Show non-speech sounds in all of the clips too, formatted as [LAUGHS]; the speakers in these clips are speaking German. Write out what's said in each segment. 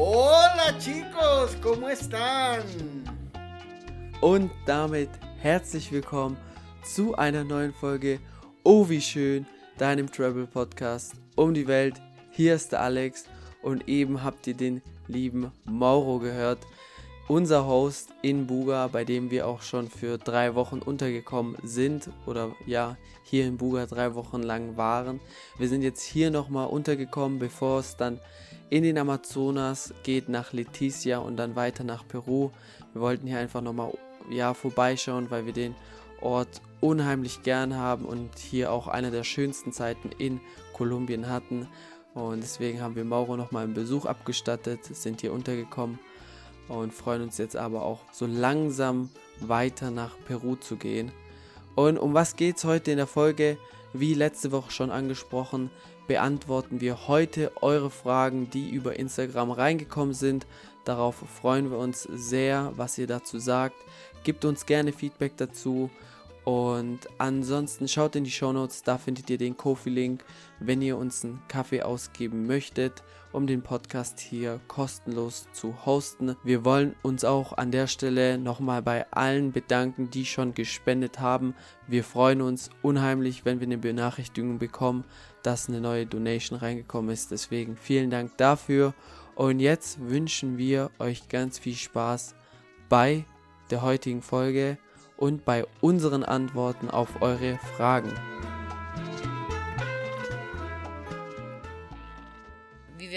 Hola chicos, ¿cómo están? Und damit herzlich willkommen zu einer neuen Folge Oh wie schön, deinem Travel Podcast um die Welt. Hier ist der Alex und eben habt ihr den lieben Mauro gehört, unser Host in Buga, bei dem wir auch schon für drei Wochen untergekommen sind oder ja, hier in Buga drei Wochen lang waren. Wir sind jetzt hier nochmal untergekommen, bevor es dann in den Amazonas geht nach Leticia und dann weiter nach Peru. Wir wollten hier einfach nochmal ja, vorbeischauen, weil wir den Ort unheimlich gern haben und hier auch eine der schönsten Zeiten in Kolumbien hatten. Und deswegen haben wir Mauro nochmal einen Besuch abgestattet, sind hier untergekommen und freuen uns jetzt aber auch so langsam weiter nach Peru zu gehen. Und um was geht es heute in der Folge? Wie letzte Woche schon angesprochen, beantworten wir heute eure Fragen, die über Instagram reingekommen sind. Darauf freuen wir uns sehr, was ihr dazu sagt. Gebt uns gerne Feedback dazu. Und ansonsten schaut in die Show Notes, da findet ihr den Kofi-Link, wenn ihr uns einen Kaffee ausgeben möchtet, um den Podcast hier kostenlos zu hosten. Wir wollen uns auch an der Stelle nochmal bei allen bedanken, die schon gespendet haben. Wir freuen uns unheimlich, wenn wir eine Benachrichtigung bekommen, dass eine neue Donation reingekommen ist. Deswegen vielen Dank dafür. Und jetzt wünschen wir euch ganz viel Spaß bei der heutigen Folge und bei unseren Antworten auf eure Fragen.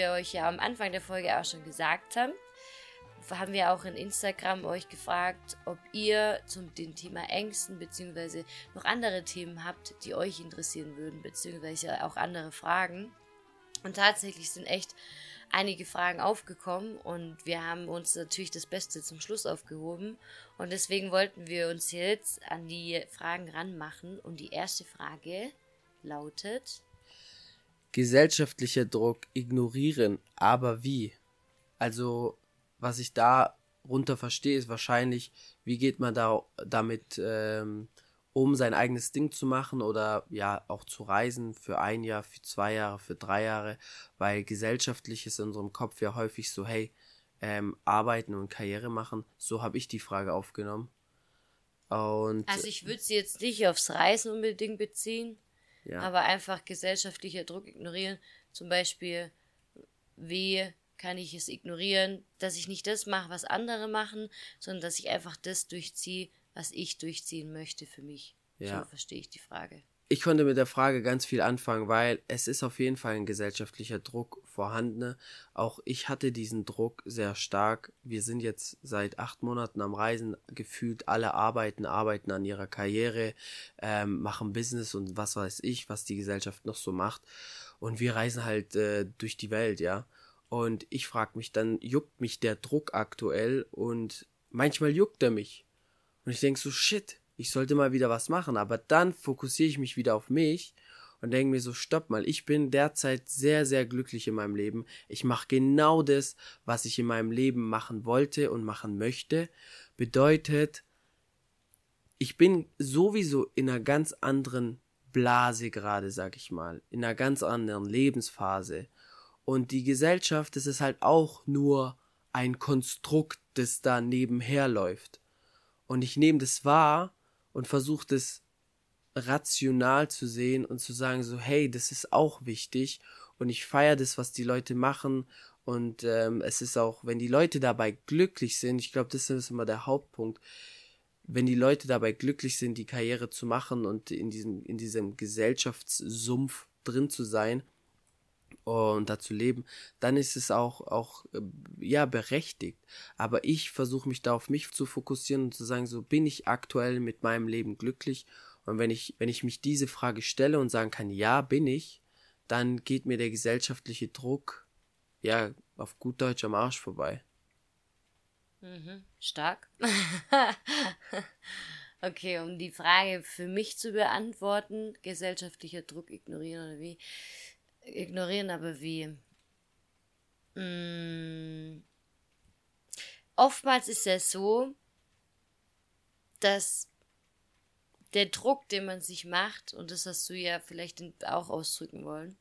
Wir euch ja am Anfang der Folge auch schon gesagt haben, haben wir auch in Instagram euch gefragt, ob ihr zum dem Thema Ängsten bzw. noch andere Themen habt, die euch interessieren würden, beziehungsweise auch andere Fragen. Und tatsächlich sind echt einige Fragen aufgekommen und wir haben uns natürlich das Beste zum Schluss aufgehoben und deswegen wollten wir uns jetzt an die Fragen ranmachen und die erste Frage lautet Gesellschaftlicher Druck ignorieren, aber wie? Also, was ich darunter verstehe, ist wahrscheinlich, wie geht man da damit ähm, um sein eigenes Ding zu machen oder ja auch zu reisen für ein Jahr, für zwei Jahre, für drei Jahre, weil gesellschaftlich ist in unserem Kopf ja häufig so, hey, ähm, arbeiten und Karriere machen. So habe ich die Frage aufgenommen. Und also ich würde sie jetzt nicht aufs Reisen unbedingt beziehen, ja. aber einfach gesellschaftlicher Druck ignorieren. Zum Beispiel, wie kann ich es ignorieren, dass ich nicht das mache, was andere machen, sondern dass ich einfach das durchziehe, was ich durchziehen möchte für mich. Ja. So verstehe ich die Frage. Ich konnte mit der Frage ganz viel anfangen, weil es ist auf jeden Fall ein gesellschaftlicher Druck vorhanden. Auch ich hatte diesen Druck sehr stark. Wir sind jetzt seit acht Monaten am Reisen, gefühlt alle arbeiten, arbeiten an ihrer Karriere, ähm, machen Business und was weiß ich, was die Gesellschaft noch so macht. Und wir reisen halt äh, durch die Welt, ja. Und ich frage mich dann, juckt mich der Druck aktuell? Und manchmal juckt er mich. Und ich denke so, shit, ich sollte mal wieder was machen. Aber dann fokussiere ich mich wieder auf mich und denke mir so, stopp mal, ich bin derzeit sehr, sehr glücklich in meinem Leben. Ich mache genau das, was ich in meinem Leben machen wollte und machen möchte. Bedeutet, ich bin sowieso in einer ganz anderen Blase gerade, sag ich mal, in einer ganz anderen Lebensphase. Und die Gesellschaft, das ist halt auch nur ein Konstrukt, das da nebenher läuft. Und ich nehme das wahr und versuche das rational zu sehen und zu sagen, so, hey, das ist auch wichtig und ich feiere das, was die Leute machen und ähm, es ist auch, wenn die Leute dabei glücklich sind, ich glaube, das ist immer der Hauptpunkt, wenn die Leute dabei glücklich sind, die Karriere zu machen und in diesem, in diesem Gesellschaftssumpf drin zu sein, und dazu leben, dann ist es auch, auch äh, ja, berechtigt. Aber ich versuche mich da auf mich zu fokussieren und zu sagen, so bin ich aktuell mit meinem Leben glücklich. Und wenn ich, wenn ich mich diese Frage stelle und sagen kann, ja, bin ich, dann geht mir der gesellschaftliche Druck, ja, auf gut Deutsch am Arsch vorbei. Mhm, stark. [LAUGHS] okay, um die Frage für mich zu beantworten, gesellschaftlicher Druck ignorieren oder wie, ignorieren, aber wie. Mm, oftmals ist es so, dass der Druck, den man sich macht, und das hast du ja vielleicht auch ausdrücken wollen,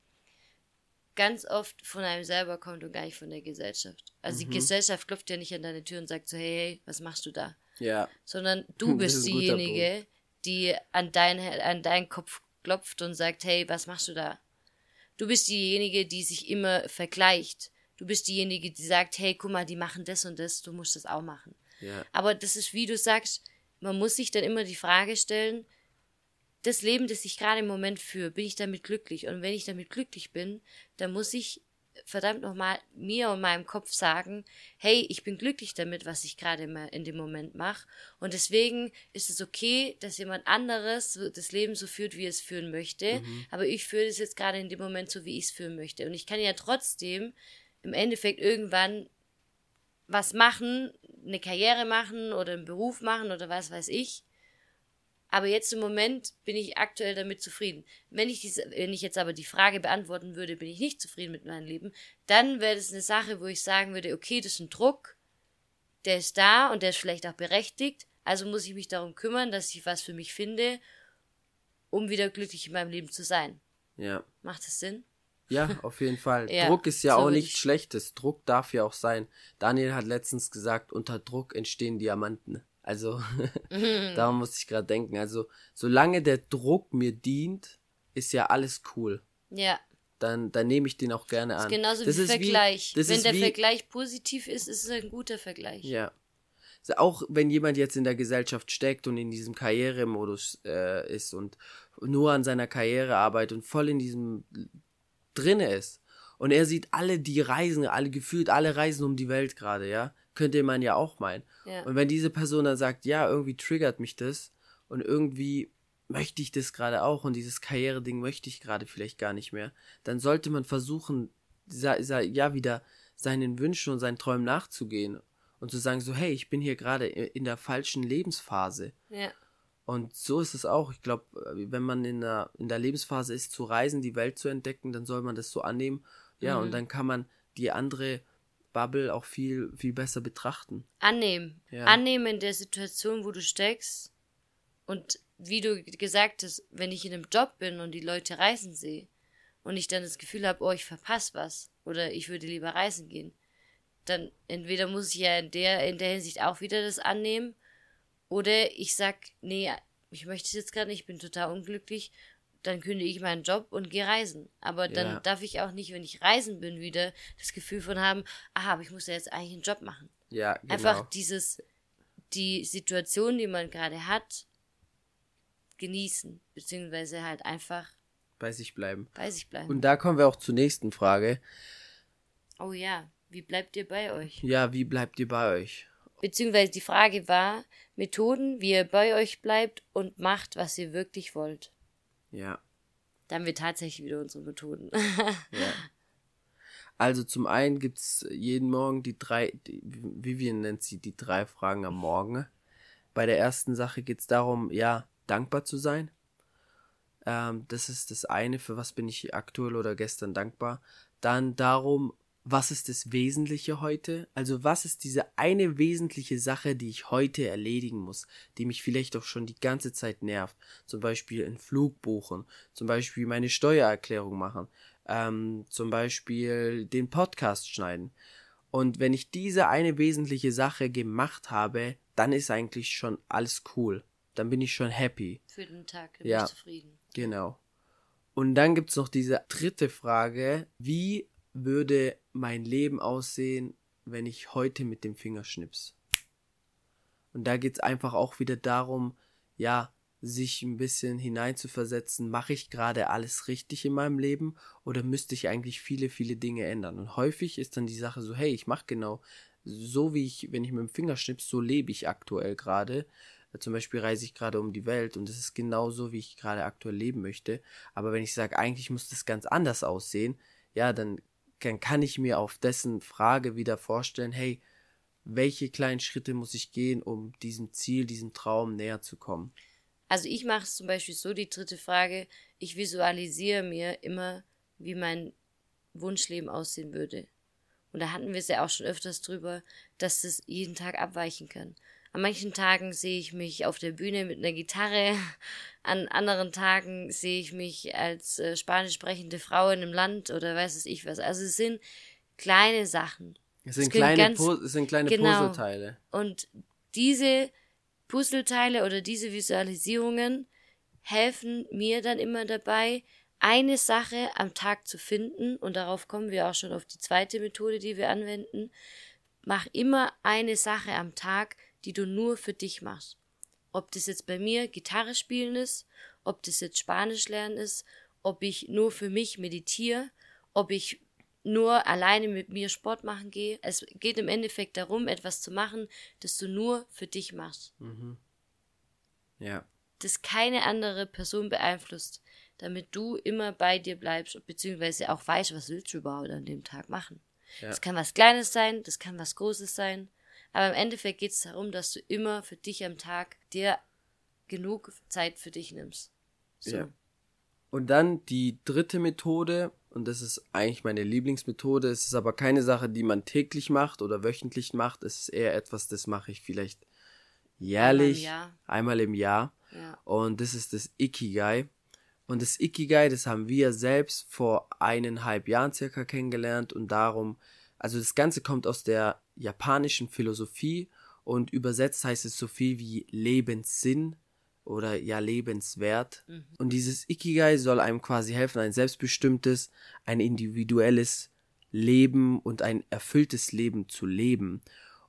ganz oft von einem selber kommt und gar nicht von der Gesellschaft. Also Mhm. die Gesellschaft klopft ja nicht an deine Tür und sagt so, hey, hey, was machst du da? Ja. Sondern [LAUGHS] du bist diejenige, die an, dein, an deinen Kopf klopft und sagt, hey, was machst du da? Du bist diejenige, die sich immer vergleicht. Du bist diejenige, die sagt, hey, guck mal, die machen das und das, du musst das auch machen. Ja. Aber das ist, wie du sagst, man muss sich dann immer die Frage stellen, das Leben, das ich gerade im Moment führe, bin ich damit glücklich? Und wenn ich damit glücklich bin, dann muss ich verdammt nochmal mir und meinem Kopf sagen, hey, ich bin glücklich damit, was ich gerade in dem Moment mache. Und deswegen ist es okay, dass jemand anderes das Leben so führt, wie er es führen möchte. Aber ich führe es jetzt gerade in dem Moment so, wie ich es führen möchte. Und ich kann ja trotzdem im Endeffekt irgendwann was machen, eine Karriere machen oder einen Beruf machen oder was weiß ich. Aber jetzt im Moment bin ich aktuell damit zufrieden. Wenn ich, diese, wenn ich jetzt aber die Frage beantworten würde, bin ich nicht zufrieden mit meinem Leben, dann wäre das eine Sache, wo ich sagen würde, okay, das ist ein Druck, der ist da und der ist vielleicht auch berechtigt, also muss ich mich darum kümmern, dass ich was für mich finde, um wieder glücklich in meinem Leben zu sein. Ja. Macht das Sinn? Ja, auf jeden Fall. [LAUGHS] Ja, Druck ist ja so auch nichts ich- Schlechtes. Druck darf ja auch sein. Daniel hat letztens gesagt, unter Druck entstehen Diamanten. Also, [LAUGHS] daran muss ich gerade denken. Also, solange der Druck mir dient, ist ja alles cool. Ja. Dann, dann nehme ich den auch gerne Das an. ist genauso Das wie ist Vergleich. das Wenn der wie, Vergleich positiv ist, ist es ein guter Vergleich. Ja. Also Auch wenn jemand jetzt in der Gesellschaft steckt und in diesem Karrieremodus äh, ist und nur an seiner Karriere arbeitet und voll in diesem drinne ist und er sieht alle, die reisen, alle gefühlt, alle reisen um die Welt gerade, ja, könnte man ja auch meinen. Ja. Und wenn diese Person dann sagt, ja, irgendwie triggert mich das und irgendwie möchte ich das gerade auch und dieses Karriereding möchte ich gerade vielleicht gar nicht mehr, dann sollte man versuchen, ja, wieder seinen Wünschen und seinen Träumen nachzugehen und zu sagen so, hey, ich bin hier gerade in der falschen Lebensphase. Ja. Und so ist es auch. Ich glaube, wenn man in der, in der Lebensphase ist, zu reisen, die Welt zu entdecken, dann soll man das so annehmen. Ja, Mhm. und dann kann man die andere Bubble auch viel, viel besser betrachten. Annehmen. Ja. Annehmen in der Situation, wo du steckst. Und wie du gesagt hast, wenn ich in einem Job bin und die Leute reisen sehe und ich dann das Gefühl habe, oh, ich verpasse was oder ich würde lieber reisen gehen, dann entweder muss ich ja in der, in der Hinsicht auch wieder das annehmen oder ich sag, nee, ich möchte es jetzt gerade nicht, ich bin total unglücklich, dann kündige ich meinen Job und gehe reisen. Aber dann Ja. darf ich auch nicht, wenn ich reisen bin, wieder das Gefühl von haben, ah, aber ich muss ja jetzt eigentlich einen Job machen. Ja, genau. Einfach dieses, die Situation, die man gerade hat, genießen, beziehungsweise halt einfach bei sich bleiben. bei sich bleiben. Und da kommen wir auch zur nächsten Frage. oh ja, wie bleibt ihr bei euch? Ja, wie bleibt ihr bei euch? Beziehungsweise die Frage war, Methoden, wie ihr bei euch bleibt und macht, was ihr wirklich wollt. Ja, Da haben wir tatsächlich wieder unsere Methoden. [LAUGHS] ja. Also zum einen gibt's jeden Morgen die drei, die, Vivian nennt sie die drei Fragen am Morgen. Bei der ersten Sache geht's darum, ja, dankbar zu sein. Ähm, das ist das eine, für was bin ich aktuell oder gestern dankbar. Dann darum, was ist das Wesentliche heute? Also was ist diese eine wesentliche Sache, die ich heute erledigen muss, die mich vielleicht auch schon die ganze Zeit nervt? Zum Beispiel einen Flug buchen, zum Beispiel meine Steuererklärung machen, ähm, zum Beispiel den Podcast schneiden. Und wenn ich diese eine wesentliche Sache gemacht habe, dann ist eigentlich schon alles cool. Dann bin ich schon happy. Für den Tag, dann Ja. bin ich zufrieden. Genau. Und dann gibt's noch diese dritte Frage, wie würde mein Leben aussehen, wenn ich heute mit dem Finger schnips? Und da geht's einfach auch wieder darum, ja, sich ein bisschen hineinzuversetzen, mache ich gerade alles richtig in meinem Leben oder müsste ich eigentlich viele, viele Dinge ändern? Und häufig ist dann die Sache so, hey, ich mache genau so, wie ich, wenn ich mit dem Finger schnips, so lebe ich aktuell gerade. Zum Beispiel reise ich gerade um die Welt und es ist genau so, wie ich gerade aktuell leben möchte. Aber wenn ich sage, eigentlich muss das ganz anders aussehen, ja, dann, dann kann ich mir auf dessen Frage wieder vorstellen, hey, welche kleinen Schritte muss ich gehen, um diesem Ziel, diesem Traum näher zu kommen? Also ich mache es zum Beispiel so, die dritte Frage, ich visualisiere mir immer, wie mein Wunschleben aussehen würde. Und da hatten wir es ja auch schon öfters drüber, dass es jeden Tag abweichen kann. An manchen Tagen sehe ich mich auf der Bühne mit einer Gitarre. An anderen Tagen sehe ich mich als äh, spanisch sprechende Frau in einem Land oder weiß es ich was. Also es sind kleine Sachen. Es sind kleine, ganz, es sind kleine genau. Puzzleteile. Und diese Puzzleteile oder diese Visualisierungen helfen mir dann immer dabei, eine Sache am Tag zu finden, und darauf kommen wir auch schon auf die zweite Methode, die wir anwenden. Mach immer eine Sache am Tag, die du nur für dich machst. Ob das jetzt bei mir Gitarre spielen ist, ob das jetzt Spanisch lernen ist, ob ich nur für mich meditiere, ob ich nur alleine mit mir Sport machen gehe. Es geht im Endeffekt darum, etwas zu machen, das du nur für dich machst. Mhm. Ja. Das keine andere Person beeinflusst, damit du immer bei dir bleibst, beziehungsweise auch weißt, was willst du überhaupt an dem Tag machen. Ja. Das kann was Kleines sein, das kann was Großes sein. Aber im Endeffekt geht es darum, dass du immer für dich am Tag dir genug Zeit für dich nimmst. So. Ja. Und dann die dritte Methode, und das ist eigentlich meine Lieblingsmethode, es ist aber keine Sache, die man täglich macht oder wöchentlich macht, es ist eher etwas, das mache ich vielleicht jährlich, einmal im Jahr. Einmal im Jahr. Ja. Und das ist das Ikigai. Und das Ikigai, das haben wir selbst vor eineinhalb Jahren circa kennengelernt und darum, also das Ganze kommt aus der japanischen Philosophie und übersetzt heißt es so viel wie Lebenssinn oder ja lebenswert. Mhm. Und dieses Ikigai soll einem quasi helfen, ein selbstbestimmtes, ein individuelles Leben und ein erfülltes Leben zu leben.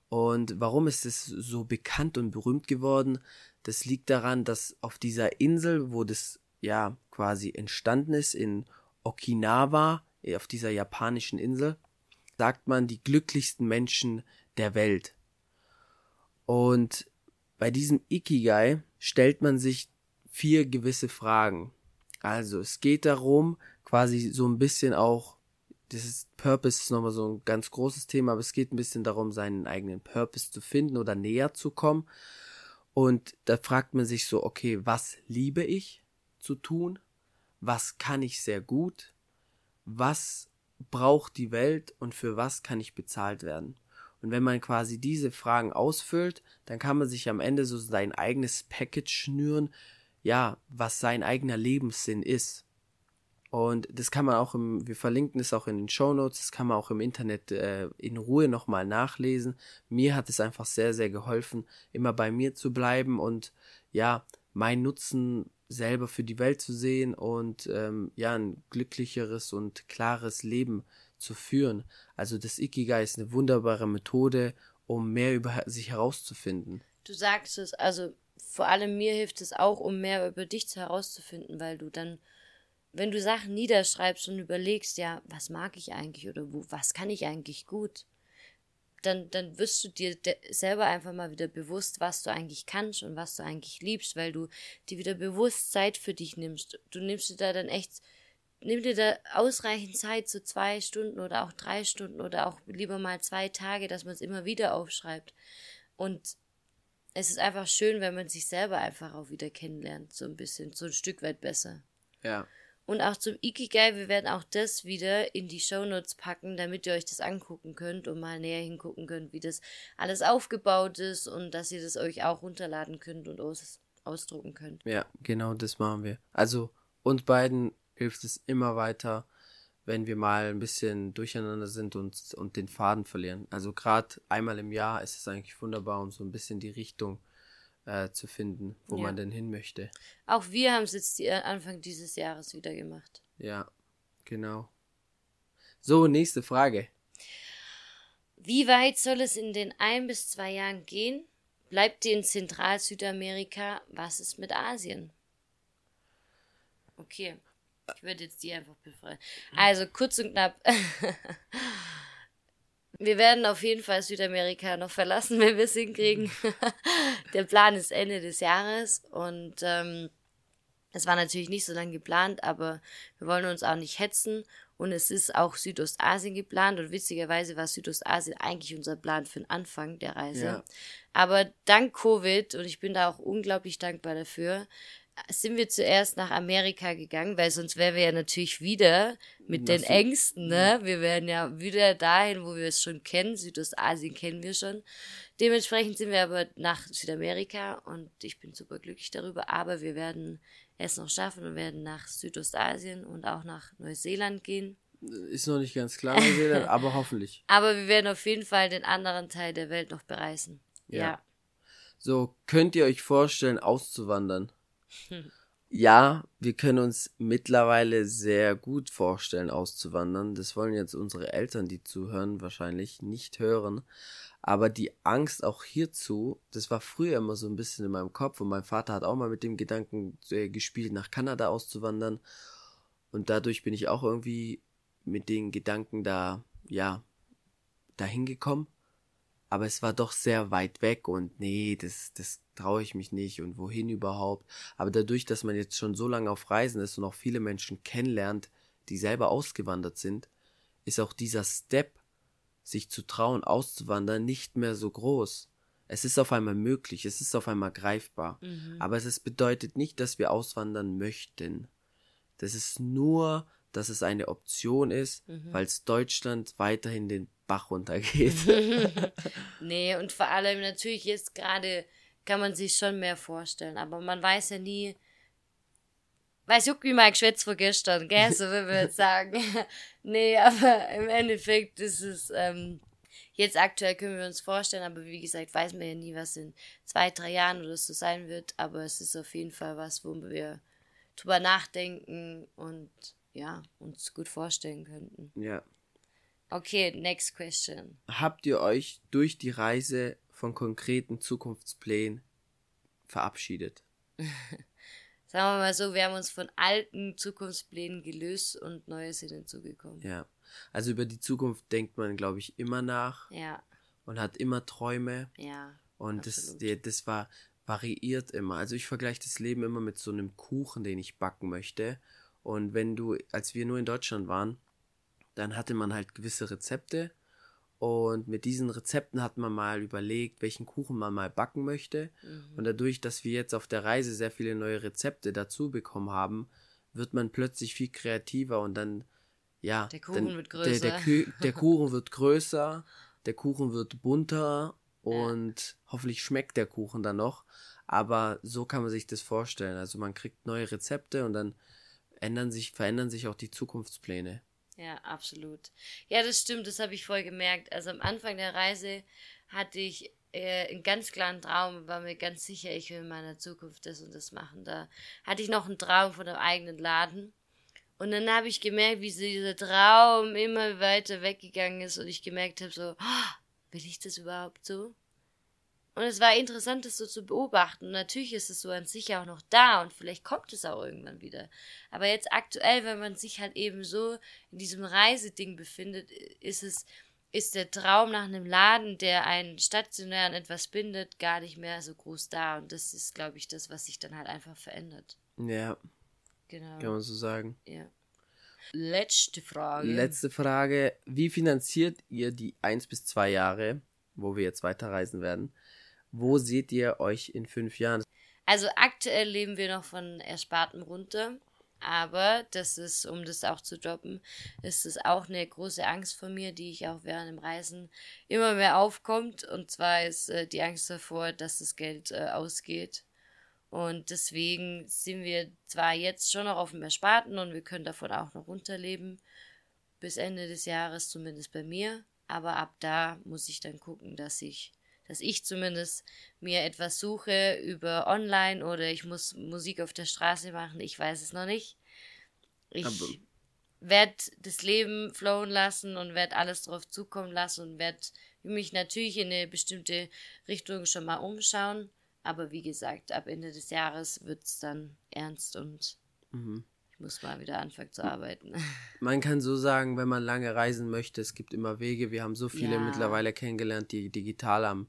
Und warum ist es so bekannt und berühmt geworden? Das liegt daran, dass auf dieser Insel, wo das ja quasi entstanden ist, in Okinawa, auf dieser japanischen Insel, sagt man, die glücklichsten Menschen der Welt. Und bei diesem Ikigai stellt man sich vier gewisse Fragen. Also es geht darum, quasi so ein bisschen auch, das ist Purpose ist nochmal so ein ganz großes Thema, aber es geht ein bisschen darum, seinen eigenen Purpose zu finden oder näher zu kommen. Und da fragt man sich so, okay, was liebe ich zu tun? Was kann ich sehr gut? Was braucht die Welt und für was kann ich bezahlt werden? Und wenn man quasi diese Fragen ausfüllt, dann kann man sich am Ende so sein eigenes Package schnüren, ja, was sein eigener Lebenssinn ist. Und das kann man auch im, wir verlinken es auch in den Show Notes, das kann man auch im Internet äh, in Ruhe nochmal nachlesen. Mir hat es einfach sehr, sehr geholfen, immer bei mir zu bleiben und ja, mein Nutzen selber für die Welt zu sehen und ähm, ja, ein glücklicheres und klares Leben zu führen. Also das Ikigai ist eine wunderbare Methode, um mehr über sich herauszufinden. Du sagst es, also vor allem mir hilft es auch, um mehr über dich herauszufinden, weil du dann, wenn du Sachen niederschreibst und überlegst, ja, was mag ich eigentlich oder wo, was kann ich eigentlich gut, dann, dann wirst du dir selber einfach mal wieder bewusst, was du eigentlich kannst und was du eigentlich liebst, weil du dir wieder bewusst Zeit für dich nimmst. Du nimmst dir da dann echt, nimm dir da ausreichend Zeit, so zwei Stunden oder auch drei Stunden oder auch lieber mal zwei Tage, dass man es immer wieder aufschreibt. Und es ist einfach schön, wenn man sich selber einfach auch wieder kennenlernt, so ein bisschen, so ein Stück weit besser. Ja. Und auch zum Ikigai, wir werden auch das wieder in die Shownotes packen, damit ihr euch das angucken könnt und mal näher hingucken könnt, wie das alles aufgebaut ist und dass ihr das euch auch runterladen könnt und aus ausdrucken könnt. Ja, genau, das machen wir. Also uns beiden hilft es immer weiter, wenn wir mal ein bisschen durcheinander sind und, und den Faden verlieren. Also gerade einmal im Jahr ist es eigentlich wunderbar, um so ein bisschen die Richtung äh, zu finden, wo ja. man denn hin möchte. Auch wir haben es jetzt die, äh, Anfang dieses Jahres wieder gemacht. Ja, genau. So, nächste Frage. Wie weit soll es in den ein bis zwei Jahren gehen? Bleibt ihr in Zentral-Südamerika? Was ist mit Asien? Okay, ich würde jetzt die einfach befreien. Also kurz und knapp. [LAUGHS] Wir werden auf jeden Fall Südamerika noch verlassen, [LAUGHS] wenn wir es hinkriegen. Der Plan ist Ende des Jahres und ähm, es war natürlich nicht so lange geplant, aber wir wollen uns auch nicht hetzen und es ist auch Südostasien geplant und witzigerweise war Südostasien eigentlich unser Plan für den Anfang der Reise. Ja. Aber dank Covid und ich bin da auch unglaublich dankbar dafür, sind wir zuerst nach Amerika gegangen, weil sonst wären wir ja natürlich wieder mit den Ängsten, ne? Wir wären ja wieder dahin, wo wir es schon kennen. Südostasien kennen wir schon. Dementsprechend sind wir aber nach Südamerika und ich bin super glücklich darüber. Aber wir werden es noch schaffen und werden nach Südostasien und auch nach Neuseeland gehen. Ist noch nicht ganz klar, Neuseeland, [LAUGHS] aber hoffentlich. Aber wir werden auf jeden Fall den anderen Teil der Welt noch bereisen. Ja. ja. So, könnt ihr euch vorstellen, auszuwandern? Ja, wir können uns mittlerweile sehr gut vorstellen, auszuwandern. Das wollen jetzt unsere Eltern, die zuhören, wahrscheinlich nicht hören. Aber die Angst auch hierzu, das war früher immer so ein bisschen in meinem Kopf und mein Vater hat auch mal mit dem Gedanken äh, gespielt, nach Kanada auszuwandern. Und dadurch bin ich auch irgendwie mit den Gedanken da, ja, dahin gekommen. Aber es war doch sehr weit weg und nee, das, das traue ich mich nicht und wohin überhaupt. Aber dadurch, dass man jetzt schon so lange auf Reisen ist und auch viele Menschen kennenlernt, die selber ausgewandert sind, ist auch dieser Step, sich zu trauen, auszuwandern, nicht mehr so groß. Es ist auf einmal möglich, es ist auf einmal greifbar. Aber es bedeutet nicht, dass wir auswandern möchten. Das ist nur, dass es eine Option ist, weil es Deutschland weiterhin den Bach runtergeht. [LAUGHS] Nee, und vor allem natürlich jetzt gerade kann man sich schon mehr vorstellen, aber man weiß ja nie, weiß juckt wie mein Geschwätz von gestern, gell, so will wir jetzt sagen. [LAUGHS] nee, aber im Endeffekt ist es, ähm, jetzt aktuell können wir uns vorstellen, aber wie gesagt, weiß man ja nie, was in zwei, drei Jahren oder so sein wird, aber es ist auf jeden Fall was, wo wir drüber nachdenken und ja, uns gut vorstellen könnten. ja. Okay, next question. Habt ihr euch durch die Reise von konkreten Zukunftsplänen verabschiedet? [LAUGHS] Sagen wir mal so, wir haben uns von alten Zukunftsplänen gelöst und neue sind hinzugekommen. Ja. Also über die Zukunft denkt man, glaube ich, immer nach Ja, und hat immer Träume. ja. Und das, Absolut. die- das war variiert immer. Also ich vergleiche das Leben immer mit so einem Kuchen, den ich backen möchte. Und wenn du, als wir nur in Deutschland waren, dann hatte man halt gewisse Rezepte. Und mit diesen Rezepten hat man mal überlegt, welchen Kuchen man mal backen möchte. Mhm. Und dadurch, dass wir jetzt auf der Reise sehr viele neue Rezepte dazu bekommen haben, wird man plötzlich viel kreativer und dann, ja. Der Kuchen dann, wird Der, der, größer. Kü- der Kuchen wird größer, der Kuchen wird bunter und hoffentlich schmeckt der Kuchen dann noch. Aber so kann man sich das vorstellen. Also man kriegt neue Rezepte und dann ändern sich, verändern sich auch die Zukunftspläne. Ja, absolut. Ja, das stimmt, das habe ich voll gemerkt. Also am Anfang der Reise hatte ich äh, einen ganz klaren Traum, war mir ganz sicher, ich will in meiner Zukunft das und das machen. Da hatte ich noch einen Traum von einem eigenen Laden. Und dann habe ich gemerkt, wie dieser Traum immer weiter weggegangen ist und ich gemerkt habe, so, "Ah, will ich das überhaupt so? Und es war interessant, das so zu beobachten. Und natürlich ist es so an sich auch noch da und vielleicht kommt es auch irgendwann wieder. Aber jetzt aktuell, wenn man sich halt eben so in diesem Reiseding befindet, ist es, ist der Traum nach einem Laden, der einen stationär an etwas bindet, gar nicht mehr so groß da. Und das ist, glaube ich, das, was sich dann halt einfach verändert. Ja, Genau. kann man so sagen. Ja. Letzte Frage. Letzte Frage. Wie finanziert ihr die eins bis zwei Jahre, wo wir jetzt weiterreisen werden? Wo seht ihr euch in fünf Jahren? Also aktuell leben wir noch von Erspartem runter. Aber das ist, um das auch zu droppen, ist es auch eine große Angst von mir, die ich auch während dem Reisen immer mehr aufkommt. Und zwar ist äh, die Angst davor, dass das Geld äh, ausgeht. Und deswegen sind wir zwar jetzt schon noch auf dem Ersparten und wir können davon auch noch runterleben. Bis Ende des Jahres, zumindest bei mir. Aber ab da muss ich dann gucken, dass ich dass ich zumindest mir etwas suche über online oder ich muss Musik auf der Straße machen, ich weiß es noch nicht. Ich werde das Leben flowen lassen und werde alles drauf zukommen lassen und werde mich natürlich in eine bestimmte Richtung schon mal umschauen. Aber wie gesagt, ab Ende des Jahres wird es dann ernst und Mhm. Muss mal wieder anfangen zu arbeiten. [LAUGHS] Man kann so sagen, wenn man lange reisen möchte, es gibt immer Wege. Wir haben so viele Ja. mittlerweile kennengelernt, die digital am,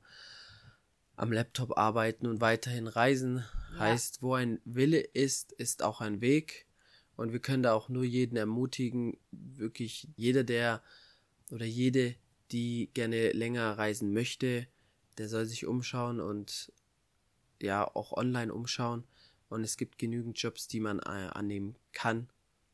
am Laptop arbeiten und weiterhin reisen. Ja. Heißt, wo ein Wille ist, ist auch ein Weg. Und wir können da auch nur jeden ermutigen, wirklich jeder, der oder jede, die gerne länger reisen möchte, der soll sich umschauen und ja auch online umschauen Und es gibt genügend Jobs, die man äh, annehmen kann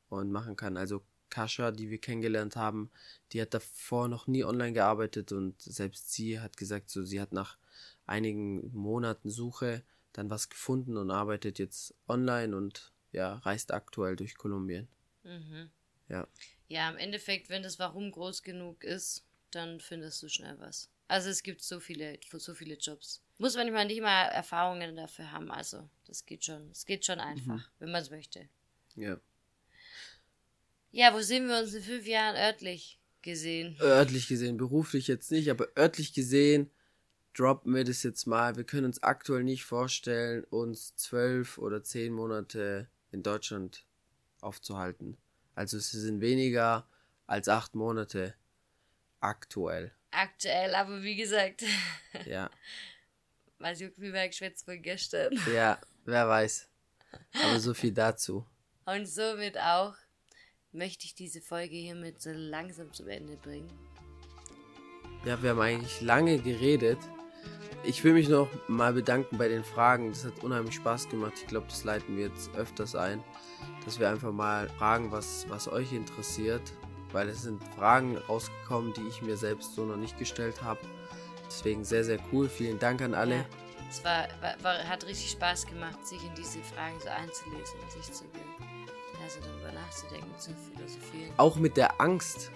und machen kann. Also Kascha, die wir kennengelernt haben, die hat davor noch nie online gearbeitet und selbst sie hat gesagt, so sie hat nach einigen Monaten Suche dann was gefunden und arbeitet jetzt online und ja, reist aktuell durch Kolumbien. Mhm. Ja. Ja, im Endeffekt, wenn das Warum groß genug ist, dann findest du schnell was. Also es gibt so viele, so viele Jobs. Muss man nicht mal Erfahrungen dafür haben. Also das geht schon. Es geht schon einfach, Mhm. wenn man es möchte. Ja. Ja, wo sehen wir uns in fünf Jahren örtlich gesehen? Örtlich gesehen, beruflich jetzt nicht, aber örtlich gesehen droppen wir das jetzt mal. Wir können uns aktuell nicht vorstellen, uns zwölf oder zehn Monate in Deutschland aufzuhalten. Also es sind weniger als acht Monate aktuell. Aktuell, aber wie gesagt, Ja, [LAUGHS] was juckt mir mein Geschwätz von gestern. ja, wer weiß. Aber so viel dazu. Und somit auch möchte ich diese Folge hiermit so langsam zum Ende bringen. Ja, wir haben eigentlich lange geredet. Ich will mich noch mal bedanken bei den Fragen. Das hat unheimlich Spaß gemacht. Ich glaube, das leiten wir jetzt öfters ein, dass wir einfach mal fragen, was, was euch interessiert. Weil es sind Fragen rausgekommen, die ich mir selbst so noch nicht gestellt habe. Deswegen sehr, sehr cool. Vielen Dank an alle. Ja, es war, war, war, hat richtig Spaß gemacht, sich in diese Fragen so einzulesen und sich zu also darüber nachzudenken, zu philosophieren. Auch mit der Angst.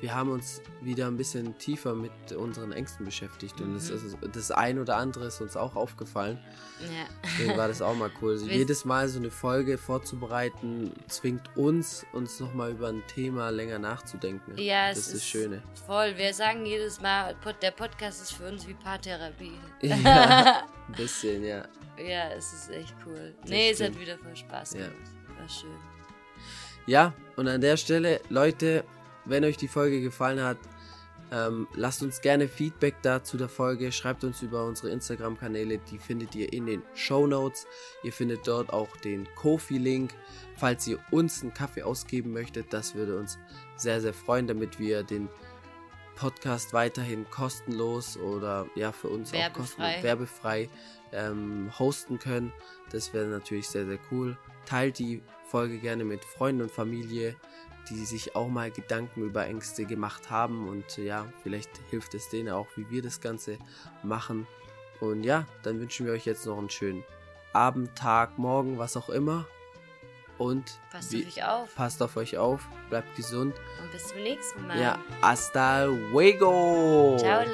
Wir haben uns wieder ein bisschen tiefer mit unseren Ängsten beschäftigt. Und das, ist, das ein oder andere ist uns auch aufgefallen. Ja. Deswegen war das auch mal [LAUGHS] cool. Also jedes Mal so eine Folge vorzubereiten, zwingt uns, uns nochmal über ein Thema länger nachzudenken. Ja, das es ist das Schöne. Voll. Wir sagen jedes Mal, der Podcast ist für uns wie Paartherapie. [LAUGHS] Ja, [LAUGHS] ein bisschen, ja. Ja, es ist echt cool. Das nee, es hat stimmt. wieder voll Spaß Ja. gemacht. War schön. Ja, und an der Stelle, Leute, wenn euch die Folge gefallen hat, ähm, lasst uns gerne Feedback da zu der Folge. Schreibt uns über unsere Instagram-Kanäle, die findet ihr in den Show Notes. Ihr findet dort auch den Kofi-Link. Falls ihr uns einen Kaffee ausgeben möchtet, das würde uns sehr, sehr freuen, damit wir den Podcast weiterhin kostenlos oder ja für uns auch Werbefrei. kostenlos, werbefrei ähm, hosten können. Das wäre natürlich sehr, sehr cool. Teilt die Folge gerne mit Freunden und Familie, die sich auch mal Gedanken über Ängste gemacht haben und äh, ja, vielleicht hilft es denen auch, wie wir das Ganze machen. Und ja, dann wünschen wir euch jetzt noch einen schönen Abend, Tag, Morgen, was auch immer. Und Passt wie- auf euch auf passt auf euch auf, bleibt gesund. und bis zum nächsten Mal. Ja, hasta luego. Ciao.